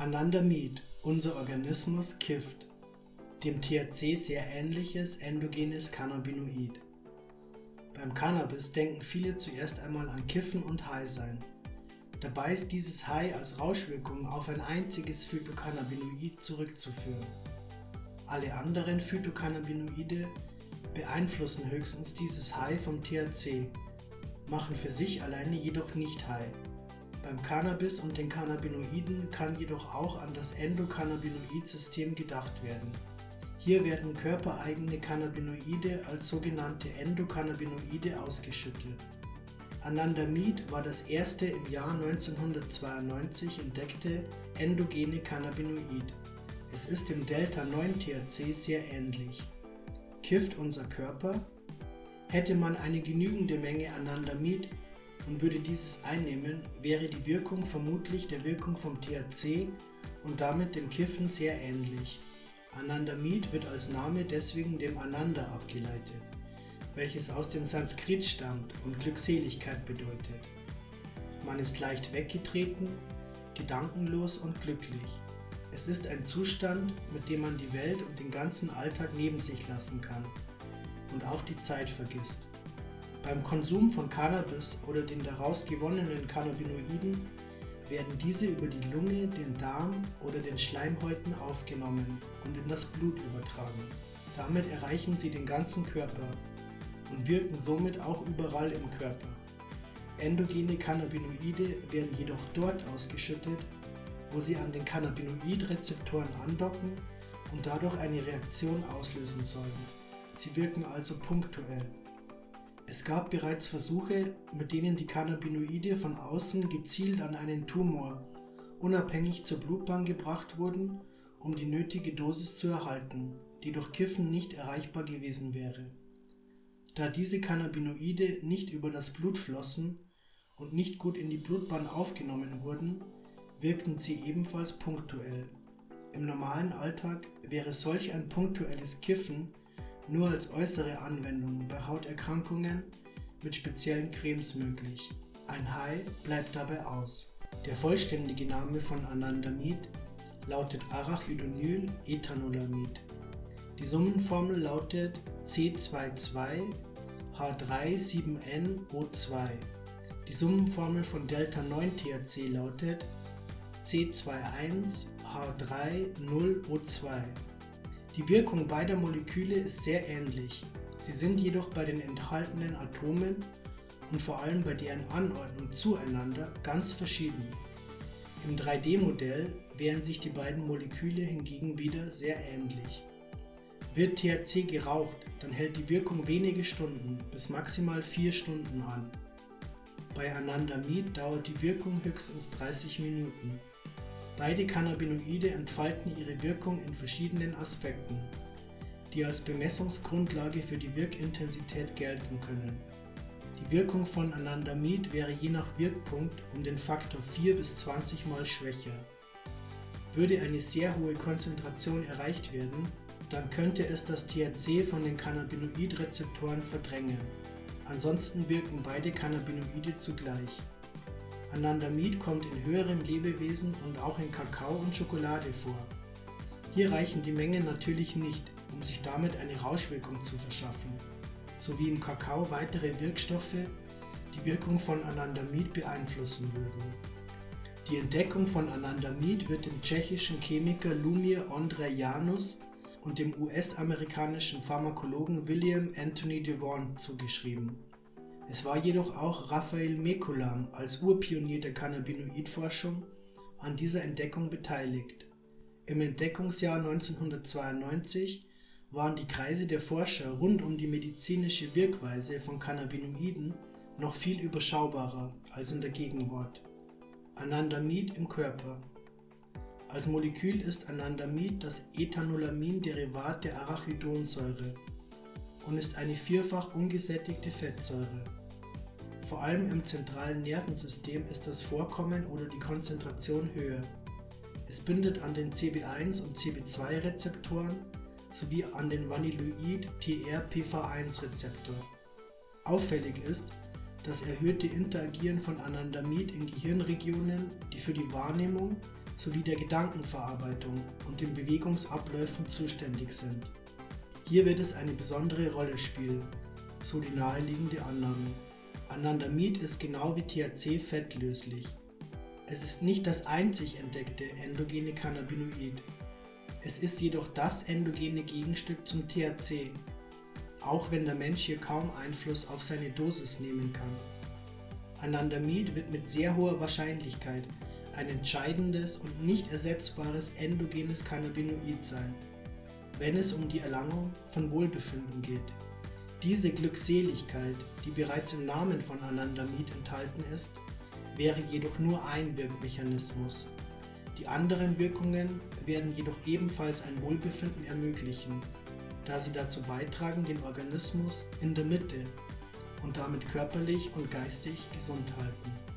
Anandamid, unser Organismus, kifft. Dem THC sehr ähnliches endogenes Cannabinoid. Beim Cannabis denken viele zuerst einmal an Kiffen und High sein. Dabei ist dieses High als Rauschwirkung auf ein einziges Phytocannabinoid zurückzuführen. Alle anderen Phytocannabinoide beeinflussen höchstens dieses High vom THC, machen für sich alleine jedoch nicht High. Beim Cannabis und den Cannabinoiden kann jedoch auch an das Endokannabinoid-System gedacht werden. Hier werden körpereigene Cannabinoide als sogenannte Endokannabinoide ausgeschüttet. Anandamid war das erste im Jahr 1992 entdeckte endogene Cannabinoid. Es ist dem Delta-9-THC sehr ähnlich. Kifft unser Körper? Hätte man eine genügende Menge Anandamid und würde dieses einnehmen, wäre die Wirkung vermutlich der Wirkung vom THC und damit dem Kiffen sehr ähnlich. Anandamid wird als Name deswegen dem Ananda abgeleitet, welches aus dem Sanskrit stammt und Glückseligkeit bedeutet. Man ist leicht weggetreten, gedankenlos und glücklich. Es ist ein Zustand, mit dem man die Welt und den ganzen Alltag neben sich lassen kann und auch die Zeit vergisst. Beim Konsum von Cannabis oder den daraus gewonnenen Cannabinoiden werden diese über die Lunge, den Darm oder den Schleimhäuten aufgenommen und in das Blut übertragen. Damit erreichen sie den ganzen Körper und wirken somit auch überall im Körper. Endogene Cannabinoide werden jedoch dort ausgeschüttet, wo sie an den Cannabinoidrezeptoren andocken und dadurch eine Reaktion auslösen sollen. Sie wirken also punktuell. Es gab bereits Versuche, mit denen die Cannabinoide von außen gezielt an einen Tumor unabhängig zur Blutbahn gebracht wurden, um die nötige Dosis zu erhalten, die durch Kiffen nicht erreichbar gewesen wäre. Da diese Cannabinoide nicht über das Blut flossen und nicht gut in die Blutbahn aufgenommen wurden, wirkten sie ebenfalls punktuell. Im normalen Alltag wäre solch ein punktuelles Kiffen nur als äußere Anwendung bei Hauterkrankungen mit speziellen Cremes möglich. Ein High bleibt dabei aus. Der vollständige Name von Anandamid lautet Arachidonyl-Ethanolamid. Die Summenformel lautet C22H37NO2. Die Summenformel von Delta-9-THC lautet C21H30O2. Die Wirkung beider Moleküle ist sehr ähnlich, sie sind jedoch bei den enthaltenen Atomen und vor allem bei deren Anordnung zueinander ganz verschieden. Im 3D-Modell wären sich die beiden Moleküle hingegen wieder sehr ähnlich. Wird THC geraucht, dann hält die Wirkung wenige Stunden bis maximal 4 Stunden an. Bei Anandamid dauert die Wirkung höchstens 30 Minuten. Beide Cannabinoide entfalten ihre Wirkung in verschiedenen Aspekten, die als Bemessungsgrundlage für die Wirkintensität gelten können. Die Wirkung von Anandamid wäre je nach Wirkpunkt um den Faktor 4 bis 20 mal schwächer. Würde eine sehr hohe Konzentration erreicht werden, dann könnte es das THC von den Cannabinoidrezeptoren verdrängen. Ansonsten wirken beide Cannabinoide zugleich. Anandamid kommt in höheren Lebewesen und auch in Kakao und Schokolade vor. Hier reichen die Mengen natürlich nicht, um sich damit eine Rauschwirkung zu verschaffen, sowie im Kakao weitere Wirkstoffe die Wirkung von Anandamid beeinflussen würden. Die Entdeckung von Anandamid wird dem tschechischen Chemiker Lumir Ondrejanus und dem US-amerikanischen Pharmakologen William Anthony Devon zugeschrieben. Es war jedoch auch Raphael Mekulam als Urpionier der Cannabinoidforschung an dieser Entdeckung beteiligt. Im Entdeckungsjahr 1992 waren die Kreise der Forscher rund um die medizinische Wirkweise von Cannabinoiden noch viel überschaubarer als in der Gegenwart. Anandamid im Körper. Als Molekül ist Anandamid das Ethanolamin-Derivat der Arachidonsäure und ist eine vierfach ungesättigte Fettsäure. Vor allem im zentralen Nervensystem ist das Vorkommen oder die Konzentration höher. Es bindet an den CB1 und CB2-Rezeptoren sowie an den Vanilloid-TRPV1-Rezeptor. Auffällig ist das erhöhte Interagieren von Anandamid in Gehirnregionen, die für die Wahrnehmung sowie der Gedankenverarbeitung und den Bewegungsabläufen zuständig sind. Hier wird es eine besondere Rolle spielen, so die naheliegende Annahme. Anandamid ist genau wie THC fettlöslich. Es ist nicht das einzig entdeckte endogene Cannabinoid. Es ist jedoch das endogene Gegenstück zum THC, auch wenn der Mensch hier kaum Einfluss auf seine Dosis nehmen kann. Anandamid wird mit sehr hoher Wahrscheinlichkeit ein entscheidendes und nicht ersetzbares endogenes Cannabinoid sein, wenn es um die Erlangung von Wohlbefinden geht. Diese Glückseligkeit, die bereits im Namen von Anandamid enthalten ist, wäre jedoch nur ein Wirkmechanismus. Die anderen Wirkungen werden jedoch ebenfalls ein Wohlbefinden ermöglichen, da sie dazu beitragen, den Organismus in der Mitte und damit körperlich und geistig gesund halten.